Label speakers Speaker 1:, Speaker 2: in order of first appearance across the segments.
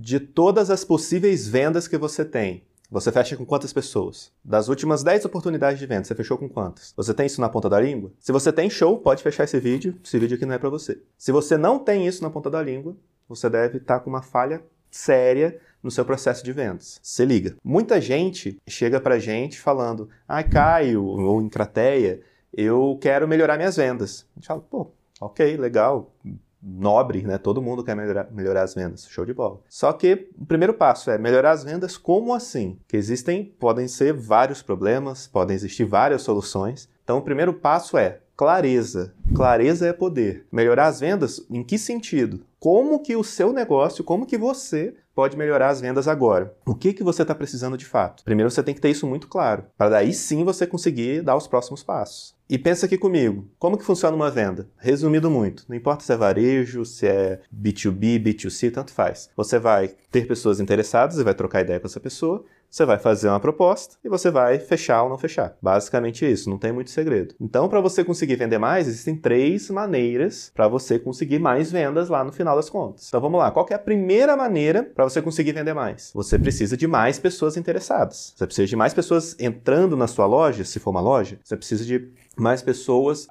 Speaker 1: de todas as possíveis vendas que você tem, você fecha com quantas pessoas? Das últimas 10 oportunidades de venda, você fechou com quantas? Você tem isso na ponta da língua? Se você tem, show, pode fechar esse vídeo. Esse vídeo aqui não é para você. Se você não tem isso na ponta da língua, você deve estar tá com uma falha séria no seu processo de vendas. Se liga. Muita gente chega pra gente falando: "Ah, Caio ou em Crateia, eu quero melhorar minhas vendas". A gente fala: "Pô, OK, legal nobre, né? Todo mundo quer melhorar, melhorar, as vendas, show de bola. Só que o primeiro passo é melhorar as vendas como assim? Que existem, podem ser vários problemas, podem existir várias soluções. Então o primeiro passo é clareza. Clareza é poder. Melhorar as vendas em que sentido? Como que o seu negócio, como que você pode melhorar as vendas agora? O que que você está precisando de fato? Primeiro você tem que ter isso muito claro, para daí sim você conseguir dar os próximos passos. E pensa aqui comigo, como que funciona uma venda? Resumido muito, não importa se é varejo, se é B2B, B2C, tanto faz. Você vai ter pessoas interessadas e vai trocar ideia com essa pessoa, você vai fazer uma proposta e você vai fechar ou não fechar. Basicamente isso, não tem muito segredo. Então, para você conseguir vender mais, existem três maneiras para você conseguir mais vendas lá no final das contas. Então, vamos lá. Qual é a primeira maneira para você conseguir vender mais? Você precisa de mais pessoas interessadas. Você precisa de mais pessoas entrando na sua loja, se for uma loja. Você precisa de mais pessoas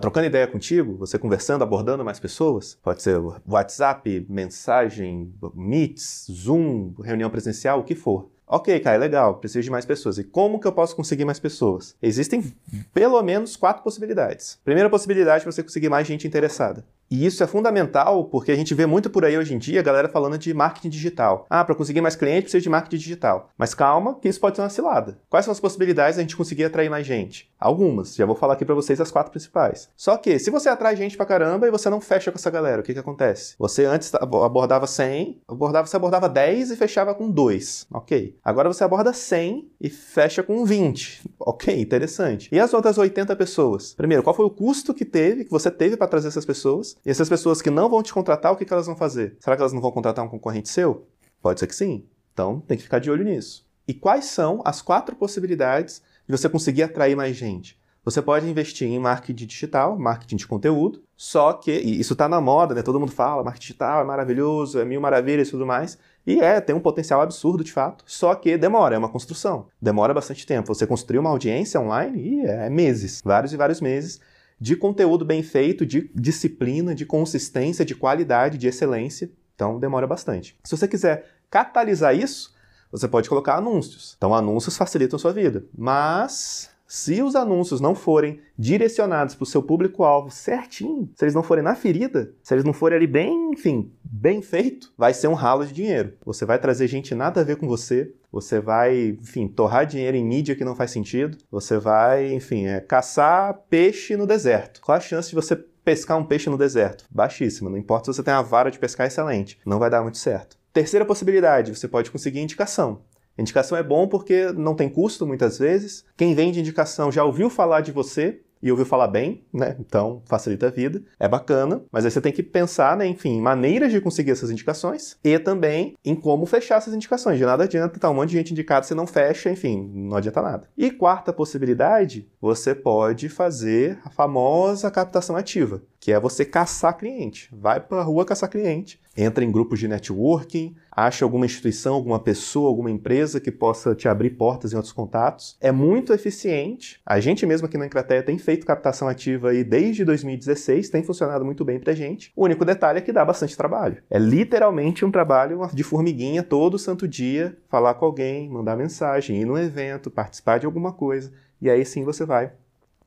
Speaker 1: trocando ideia contigo, você conversando, abordando mais pessoas. Pode ser WhatsApp, mensagem, Meets, Zoom, reunião presencial, o que for. Ok, Kai, legal, preciso de mais pessoas. E como que eu posso conseguir mais pessoas? Existem pelo menos quatro possibilidades. Primeira possibilidade é você conseguir mais gente interessada. E isso é fundamental porque a gente vê muito por aí hoje em dia a galera falando de marketing digital. Ah, para conseguir mais clientes precisa de marketing digital. Mas calma, que isso pode ser uma cilada. Quais são as possibilidades de a gente conseguir atrair mais gente? Algumas. Já vou falar aqui para vocês as quatro principais. Só que se você atrai gente pra caramba e você não fecha com essa galera, o que que acontece? Você antes abordava 100, abordava, você abordava 10 e fechava com 2. Ok. Agora você aborda 100 e fecha com 20. Ok, interessante. E as outras 80 pessoas? Primeiro, qual foi o custo que teve, que você teve para trazer essas pessoas? E essas pessoas que não vão te contratar, o que, que elas vão fazer? Será que elas não vão contratar um concorrente seu? Pode ser que sim. Então tem que ficar de olho nisso. E quais são as quatro possibilidades de você conseguir atrair mais gente? Você pode investir em marketing digital, marketing de conteúdo, só que, isso está na moda, né? Todo mundo fala, marketing digital é maravilhoso, é mil maravilhas e tudo mais. E é, tem um potencial absurdo de fato, só que demora, é uma construção. Demora bastante tempo. Você construir uma audiência online e é meses, vários e vários meses de conteúdo bem feito, de disciplina, de consistência, de qualidade, de excelência. Então demora bastante. Se você quiser catalisar isso, você pode colocar anúncios. Então anúncios facilitam a sua vida. Mas se os anúncios não forem direcionados para o seu público-alvo certinho, se eles não forem na ferida, se eles não forem ali bem, enfim, bem feito, vai ser um ralo de dinheiro. Você vai trazer gente nada a ver com você, você vai, enfim, torrar dinheiro em mídia que não faz sentido, você vai, enfim, é, caçar peixe no deserto. Qual a chance de você pescar um peixe no deserto? Baixíssima. Não importa se você tem uma vara de pescar excelente, não vai dar muito certo. Terceira possibilidade, você pode conseguir indicação. Indicação é bom porque não tem custo muitas vezes. Quem vende indicação já ouviu falar de você e ouviu falar bem, né? Então facilita a vida. É bacana, mas aí você tem que pensar, né, enfim, maneiras de conseguir essas indicações e também em como fechar essas indicações. De nada adianta estar um monte de gente indicada, você não fecha, enfim, não adianta nada. E quarta possibilidade, você pode fazer a famosa captação ativa, que é você caçar cliente. Vai para a rua caçar cliente entra em grupos de networking, acha alguma instituição, alguma pessoa, alguma empresa que possa te abrir portas em outros contatos. É muito eficiente. A gente mesmo aqui na Encrateia tem feito captação ativa aí desde 2016, tem funcionado muito bem pra gente. O único detalhe é que dá bastante trabalho. É literalmente um trabalho de formiguinha todo santo dia, falar com alguém, mandar mensagem, ir num evento, participar de alguma coisa, e aí sim você vai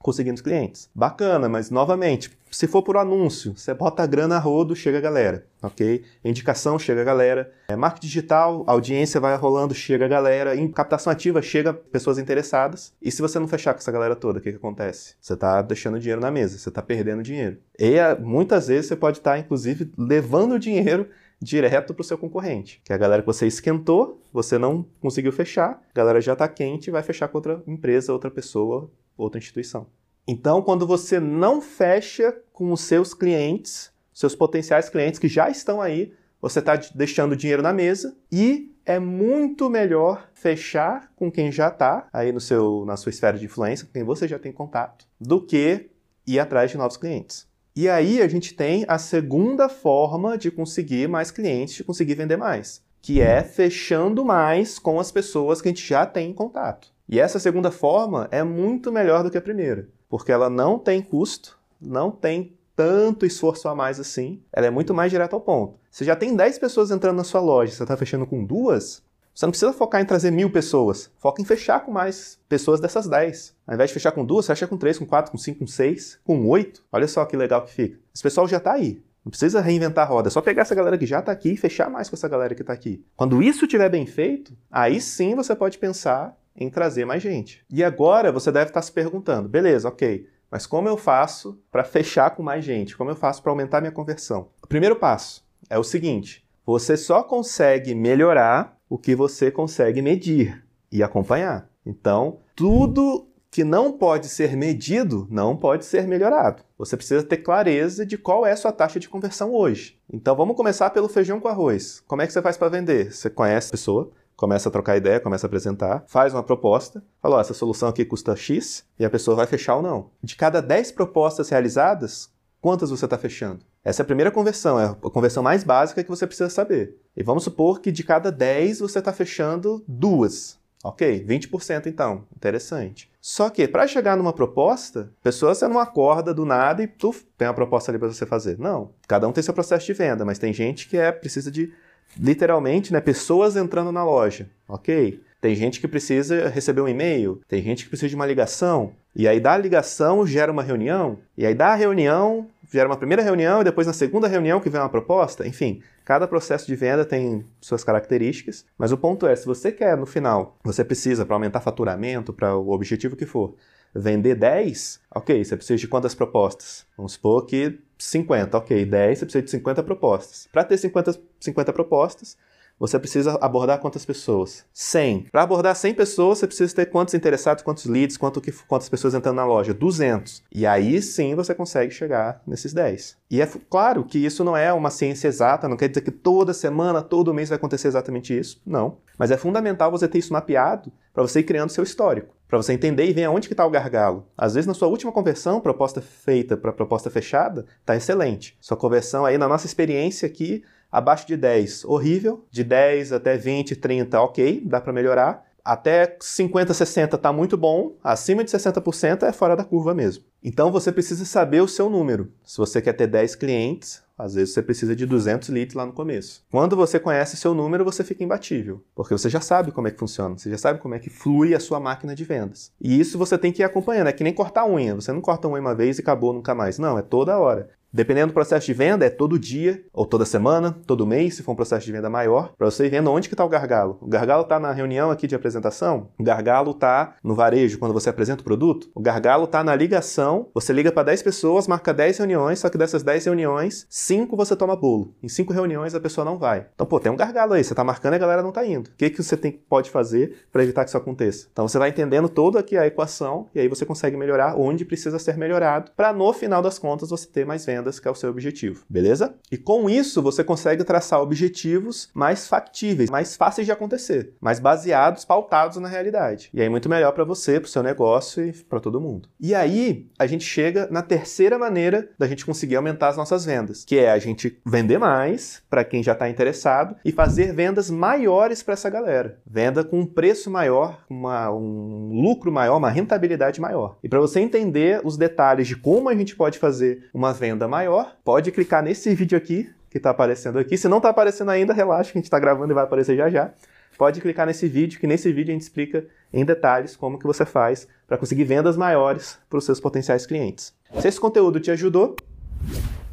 Speaker 1: conseguindo clientes. Bacana, mas novamente, se for por anúncio, você bota a grana a rodo, chega a galera, ok? Indicação, chega a galera. É, marketing digital, audiência vai rolando, chega a galera. Em captação ativa, chega pessoas interessadas. E se você não fechar com essa galera toda, o que, que acontece? Você está deixando dinheiro na mesa, você está perdendo dinheiro. E é, muitas vezes você pode estar, tá, inclusive, levando o dinheiro direto para o seu concorrente. Que é a galera que você esquentou, você não conseguiu fechar, a galera já está quente vai fechar com outra empresa, outra pessoa, outra instituição. Então, quando você não fecha com os seus clientes, seus potenciais clientes que já estão aí, você está deixando dinheiro na mesa e é muito melhor fechar com quem já está aí no seu, na sua esfera de influência, com quem você já tem contato, do que ir atrás de novos clientes. E aí a gente tem a segunda forma de conseguir mais clientes, de conseguir vender mais, que é fechando mais com as pessoas que a gente já tem em contato. E essa segunda forma é muito melhor do que a primeira, porque ela não tem custo, não tem tanto esforço a mais assim, ela é muito mais direta ao ponto. Você já tem 10 pessoas entrando na sua loja, você está fechando com duas, você não precisa focar em trazer mil pessoas, foca em fechar com mais pessoas dessas 10. Ao invés de fechar com duas, fecha com três, com quatro, com cinco, com seis, com oito. Olha só que legal que fica. Esse pessoal já está aí. Não precisa reinventar a roda, é só pegar essa galera que já está aqui e fechar mais com essa galera que está aqui. Quando isso estiver bem feito, aí sim você pode pensar em trazer mais gente. E agora você deve estar se perguntando: beleza, ok, mas como eu faço para fechar com mais gente? Como eu faço para aumentar minha conversão? O primeiro passo é o seguinte: você só consegue melhorar o que você consegue medir e acompanhar. Então, tudo que não pode ser medido não pode ser melhorado. Você precisa ter clareza de qual é a sua taxa de conversão hoje. Então vamos começar pelo feijão com arroz. Como é que você faz para vender? Você conhece a pessoa, começa a trocar ideia, começa a apresentar, faz uma proposta, fala, essa solução aqui custa X, e a pessoa vai fechar ou não. De cada 10 propostas realizadas, quantas você está fechando? Essa é a primeira conversão, é a conversão mais básica que você precisa saber. E vamos supor que de cada 10 você está fechando duas. Ok, 20% então, interessante. Só que para chegar numa proposta, pessoa você não acorda do nada e tuf, tem uma proposta ali para você fazer. Não, cada um tem seu processo de venda, mas tem gente que é precisa de literalmente, né, pessoas entrando na loja. Ok, tem gente que precisa receber um e-mail, tem gente que precisa de uma ligação, e aí da ligação gera uma reunião, e aí da reunião gera uma primeira reunião e depois na segunda reunião que vem uma proposta. Enfim, cada processo de venda tem suas características, mas o ponto é, se você quer no final, você precisa para aumentar faturamento, para o objetivo que for, vender 10, ok, você precisa de quantas propostas? Vamos supor que 50, ok, 10, você precisa de 50 propostas. Para ter 50, 50 propostas, você precisa abordar quantas pessoas? 100. Para abordar 100 pessoas, você precisa ter quantos interessados, quantos leads, quanto que, quantas pessoas entrando na loja? 200. E aí sim você consegue chegar nesses 10. E é claro que isso não é uma ciência exata, não quer dizer que toda semana, todo mês vai acontecer exatamente isso. Não. Mas é fundamental você ter isso mapeado para você ir criando seu histórico, para você entender e ver aonde que está o gargalo. Às vezes na sua última conversão, proposta feita para proposta fechada, está excelente. Sua conversão aí na nossa experiência aqui Abaixo de 10, horrível. De 10 até 20, 30, ok, dá para melhorar. Até 50, 60 está muito bom. Acima de 60% é fora da curva mesmo. Então você precisa saber o seu número. Se você quer ter 10 clientes, às vezes você precisa de 200 leads lá no começo. Quando você conhece seu número, você fica imbatível, porque você já sabe como é que funciona, você já sabe como é que flui a sua máquina de vendas. E isso você tem que ir acompanhando, é que nem cortar unha. Você não corta unha uma vez e acabou nunca mais. Não, é toda hora. Dependendo do processo de venda, é todo dia, ou toda semana, todo mês, se for um processo de venda maior, para você ir vendo onde que está o gargalo. O gargalo está na reunião aqui de apresentação, o gargalo está no varejo, quando você apresenta o produto, o gargalo está na ligação, você liga para 10 pessoas, marca 10 reuniões, só que dessas 10 reuniões, 5 você toma bolo. Em 5 reuniões a pessoa não vai. Então, pô, tem um gargalo aí, você está marcando e a galera não está indo. O que, que você tem, pode fazer para evitar que isso aconteça? Então, você vai entendendo toda aqui a equação e aí você consegue melhorar onde precisa ser melhorado, para no final das contas você ter mais vendas vendas, que é o seu objetivo, beleza? E com isso você consegue traçar objetivos mais factíveis, mais fáceis de acontecer, mais baseados, pautados na realidade. E aí muito melhor para você, para o seu negócio e para todo mundo. E aí a gente chega na terceira maneira da gente conseguir aumentar as nossas vendas, que é a gente vender mais para quem já está interessado e fazer vendas maiores para essa galera. Venda com um preço maior, uma, um lucro maior, uma rentabilidade maior. E para você entender os detalhes de como a gente pode fazer uma venda maior, pode clicar nesse vídeo aqui que está aparecendo aqui. Se não está aparecendo ainda, relaxa que a gente está gravando e vai aparecer já já. Pode clicar nesse vídeo, que nesse vídeo a gente explica em detalhes como que você faz para conseguir vendas maiores para os seus potenciais clientes. Se esse conteúdo te ajudou,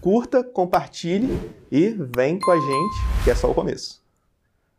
Speaker 1: curta, compartilhe e vem com a gente, que é só o começo.